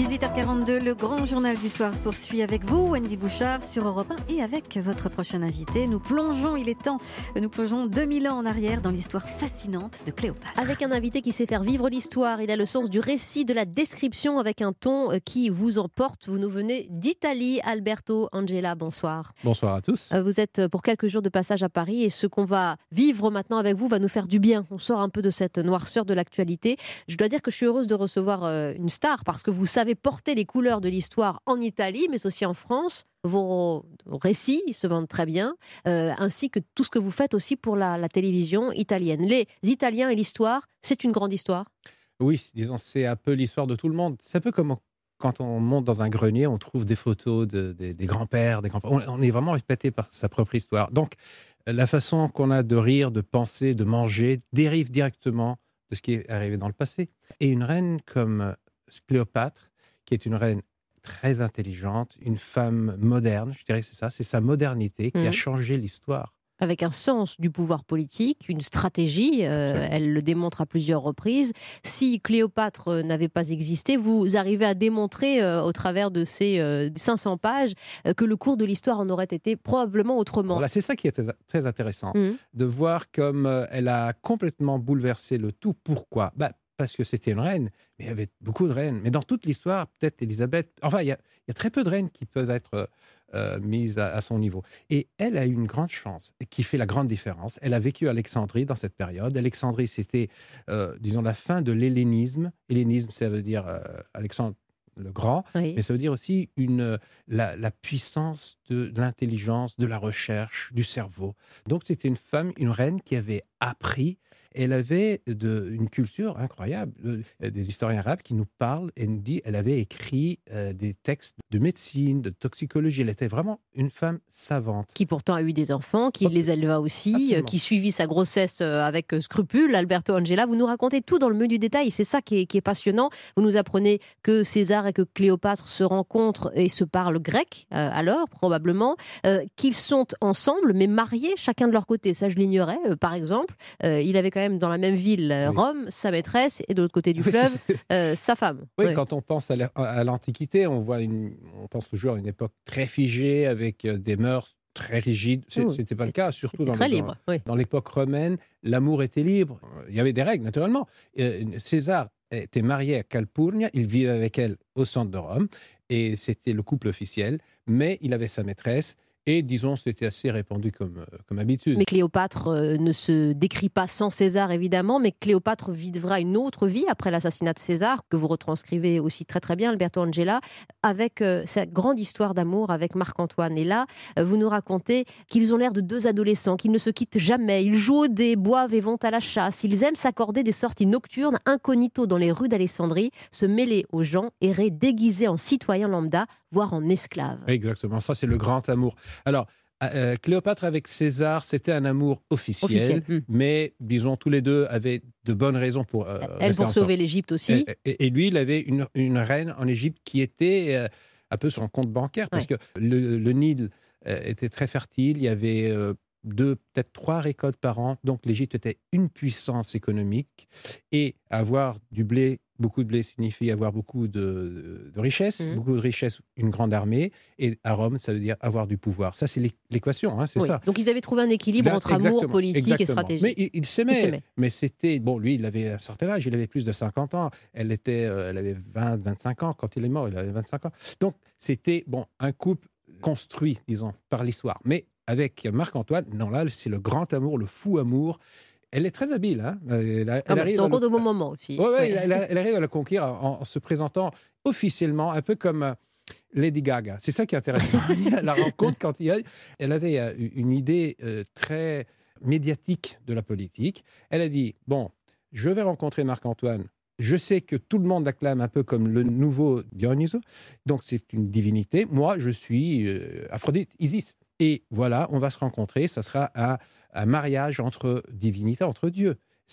18h42, le grand journal du soir se poursuit avec vous, Wendy Bouchard, sur Europe 1 et avec votre prochain invité. Nous plongeons, il est temps, nous plongeons 2000 ans en arrière dans l'histoire fascinante de Cléopâtre. Avec un invité qui sait faire vivre l'histoire, il a le sens du récit, de la description, avec un ton euh, qui vous emporte. Vous nous venez d'Italie, Alberto Angela, bonsoir. Bonsoir à tous. Euh, Vous êtes euh, pour quelques jours de passage à Paris et ce qu'on va vivre maintenant avec vous va nous faire du bien. On sort un peu de cette noirceur de l'actualité. Je dois dire que je suis heureuse de recevoir une star parce que vous savez porter les couleurs de l'histoire en Italie, mais aussi en France. Vos récits se vendent très bien, euh, ainsi que tout ce que vous faites aussi pour la, télévision italienne. Les Italiens et l'histoire, c'est une grande histoire. Oui, disons, c'est un peu l'histoire de tout le monde. C'est un peu comme quand on monte dans un grenier, on trouve des photos de- des- grands-pères, des grands on, on est vraiment répété par sa propre histoire. Donc, la façon qu'on a de rire, de penser, de manger dérive directement de ce qui est arrivé dans le passé. Et une reine comme Cléopâtre, qui est une reine très intelligente, une femme moderne, je dirais que c'est ça, c'est sa modernité qui a Mhm. changé l'histoire. avec un sens du pouvoir politique, une stratégie. euh, elle le démontre à plusieurs reprises. Si Cléopâtre n'avait pas existé, vous arrivez à démontrer euh, au travers de ces euh, 500 pages euh, que le cours de l'histoire en aurait été probablement autrement. Voilà, c'est ça qui est très- intéressant. Mhm. de voir comme elle a complètement bouleversé le tout. Pourquoi? Bah, Parce que c'était une reine, mais il y avait beaucoup de reines. Mais dans toute l'histoire, peut-être Élisabeth, enfin, il y, a, il y a très peu de reines qui peuvent être euh, euh, mises à, à son niveau. Et elle a eu une grande chance, qui fait la grande différence. Elle a vécu Alexandrie dans cette période. Alexandrie, c'était, euh, disons, la fin de l'hellénisme. Hellénisme, ça veut dire euh, Alexandre le Grand. Oui. Mais ça veut dire aussi une, la, la puissance de, de l'intelligence, de la recherche, du cerveau. Donc c'était une femme, une reine qui avait appris. Elle avait de, une culture incroyable. Euh, Des historiens arabes qui nous parlent et nous disent elle avait écrit euh, des textes de médecine, de toxicologie. Elle était vraiment une femme savante. Qui pourtant a eu des enfants, qui les éleva aussi, euh, qui suivit sa grossesse avec scrupule. Alberto Angela, vous nous racontez tout dans le menu détail, c'est ça qui est, qui est passionnant. Vous nous apprenez que César et que Cléopâtre se rencontrent et se parlent grec, euh, alors probablement, qu'ils sont ensemble, mais mariés chacun de leur côté. Ça, je l'ignorais, par exemple. Il avait quand même dans la même ville euh, Oui. Rome, sa maîtresse, et de l'autre côté du Oui, fleuve, euh, sa femme. Oui, quand on pense à la- à l'Antiquité, on voit une, on pense toujours à une époque très figée avec euh, des mœurs très rigides. Oui, C'était pas le cas, surtout dans, libre. L'époque romaine, l'amour était libre. Il y avait des règles, naturellement. César était marié à Calpurnia. Il vivait avec elle au centre de Rome. Et c'était le couple officiel. Mais il avait sa maîtresse. Et disons, c'était assez répandu comme, euh, comme habitude. Mais Cléopâtre euh, ne se décrit pas sans César, évidemment, mais Cléopâtre vivra une autre vie après l'assassinat de César, que vous retranscrivez aussi très très bien, Alberto Angela, avec euh, sa grande histoire d'amour avec Marc-Antoine. Et là, euh, vous nous racontez qu'ils ont l'air de deux adolescents, qu'ils ne se quittent jamais, ils jouent au dé, boivent et vont à la chasse, ils aiment s'accorder des sorties nocturnes incognito dans les rues d'Alessandrie, se mêler aux gens, errer déguisés en citoyens lambda, voire en esclaves. Exactement, ça c'est le grand amour. Alors, euh, Cléopâtre avec César, c'était un amour officiel, Officiel, hmm. mais disons tous les deux avaient de bonnes raisons pour euh, Elle pour sauver l'Égypte aussi. Et, et- et lui, il avait une, une reine en Égypte qui était euh, un peu son compte bancaire, parce que le, le Nil euh, était très fertile, il y avait euh, deux, peut-être trois récoltes par an, donc l'Égypte était une puissance économique, et avoir du blé, beaucoup de blé signifie avoir beaucoup de, de richesses, Mhm. beaucoup de richesses, une grande armée, et à Rome, ça veut dire avoir du pouvoir. Ça, c'est l'é- l'équation, hein, c'est Oui. ça. Donc ils avaient trouvé un équilibre Là, entre amour, exactement, politique et stratégie. Mais il, il Ils s'aimait. s'aimaient. Mais c'était. Bon, lui, il avait un certain âge. Il avait plus de 50 ans. Elle, était, euh, elle avait 20, 25 ans. Quand il est mort, il avait 25 ans. Donc, c'était bon, un couple construit, disons, par l'histoire. Mais avec Marc-Antoine, non, là, c'est le grand amour, le fou amour. Elle est très habile. Hein elle, elle Ah arrive le- de bon moment aussi. Ouais, ouais, Ouais. elle, arrive à la conquérir en, en se présentant officiellement, un peu comme euh, Lady Gaga. C'est ça qui est intéressant. la rencontre, quand il y a, elle avait euh, une idée euh, très médiatique de la politique. Elle a dit bon, je vais rencontrer Marc-Antoine. Je sais que tout le monde l'acclame un peu comme le nouveau Dionysos, donc c'est une divinité. Moi, je suis euh, Aphrodite, Isis. Et voilà, on va se rencontrer. Ça sera un, un mariage entre divinités, entre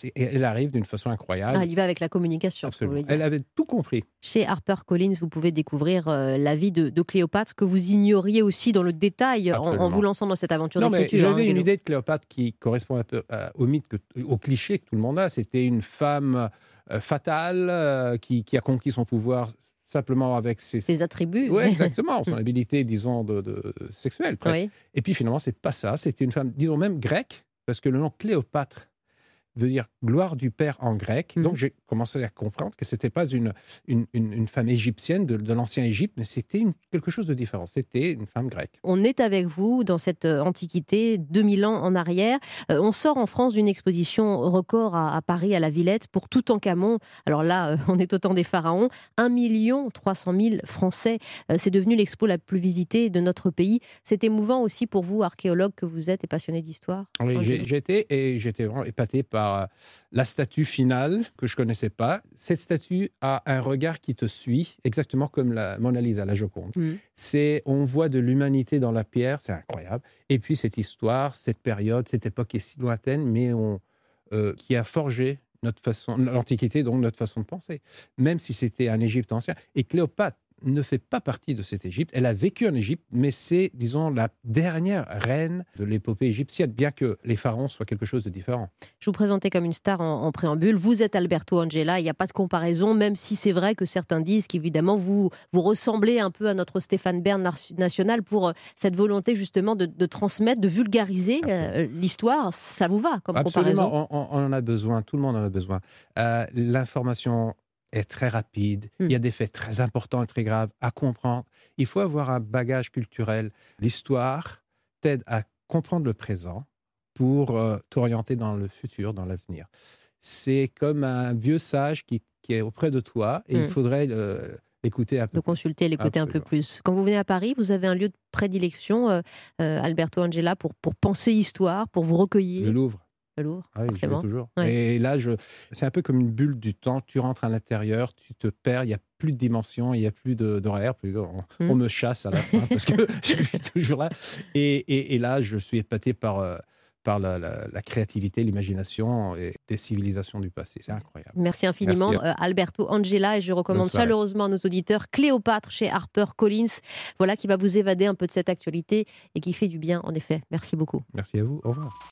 et elle arrive d'une façon incroyable. Ah, il va avec la communication. Absolument. Elle avait tout compris. Chez HarperCollins, vous pouvez découvrir euh, la vie de, de Cléopâtre que vous ignoriez aussi dans le détail en, vous lançant dans cette aventure d'écriture. j'avais hein, une Guélo. idée de Cléopâtre qui correspond un peu euh, au mythe, que- au cliché que tout le monde a. C'était une femme euh, fatale euh, qui, qui a conquis son pouvoir simplement avec ses, Ses attributs. Ouais, exactement, son habilité, disons, de, de sexuelle presque. Oui. Et puis finalement, c'est pas ça. C'était une femme, disons même grecque, parce que le nom Cléopâtre veut dire gloire du père en grec. Mhm. Donc j'ai commencé à comprendre que c'était pas une, une, une- une femme égyptienne de, de l'ancien Égypte, mais c'était quelque chose de différent. C'était une femme grecque. On est avec vous dans cette euh, antiquité, 2000 ans en arrière. Euh, on sort en France d'une exposition record à, à Paris, à la Villette, pour Toutankhamon. Alors là, euh, on est au temps des pharaons. 1 300 000 Français. Euh, C'est devenu l'expo la plus visitée de notre pays. C'est émouvant aussi pour vous, archéologue que vous êtes et passionné d'histoire. Oui, j'ai- et j'étais vraiment épaté par euh, la statue finale que je connaissais pas. Cette statue a un regard qui te suit, exactement comme la Mona Lisa, la Joconde. Mhm. C'est, on voit de l'humanité dans la pierre, c'est incroyable. Et puis cette histoire, cette période, cette époque est si lointaine, mais on, euh, qui a forgé notre façon, l'Antiquité, donc notre façon de penser, même si c'était un Égypte ancien. Et Cléopâtre ne fait pas partie de cette Égypte. Elle a vécu en Égypte, mais c'est, disons, la dernière reine de l'épopée égyptienne, bien que les pharaons soient quelque chose de différent. Je vous présentais comme une star en, en préambule. Vous êtes Alberto Angela, il n'y a pas de comparaison, même si c'est vrai que certains disent qu'évidemment vous, vous ressemblez un peu à notre Stéphane Bern national pour euh, cette volonté justement de, de transmettre, de vulgariser euh, l'histoire. Ça vous va comme comparaison? Absolument, on, on- on en a besoin, tout le monde en a besoin. Euh, L'information est très rapide, Hmm. il y a des faits très importants et très graves à comprendre. Il faut avoir un bagage culturel. L'histoire t'aide à comprendre le présent pour euh, t'orienter dans le futur, dans l'avenir. C'est comme un vieux sage qui, qui est auprès de toi et il Hmm. faudrait euh, l'écouter un peu. plus. consulter, l'écouter un peu plus. Quand vous venez à Paris, vous avez un lieu de prédilection, euh, euh, Alberto Angela, pour, pour penser histoire, pour vous recueillir. Le Louvre. Le Louvre, Ah oui, je toujours. Ouais. Et là, je... c'est un peu comme une bulle du temps. Tu rentres à l'intérieur, tu te perds, il n'y a plus de dimension, il n'y a plus de- d'horaire. plus- on, Mm. on me chasse à la fin parce que je suis toujours là. Et, et- et là, je suis épaté par, euh, par la, la- la créativité, l'imagination et des civilisations du passé. C'est incroyable. Merci infiniment, Merci. euh, Alberto Angela. Et je recommande chaleureusement à nos auditeurs Cléopâtre chez Harper Collins. Voilà qui va vous évader un peu de cette actualité et qui fait du bien, en effet. Merci beaucoup. Merci à vous. Au revoir.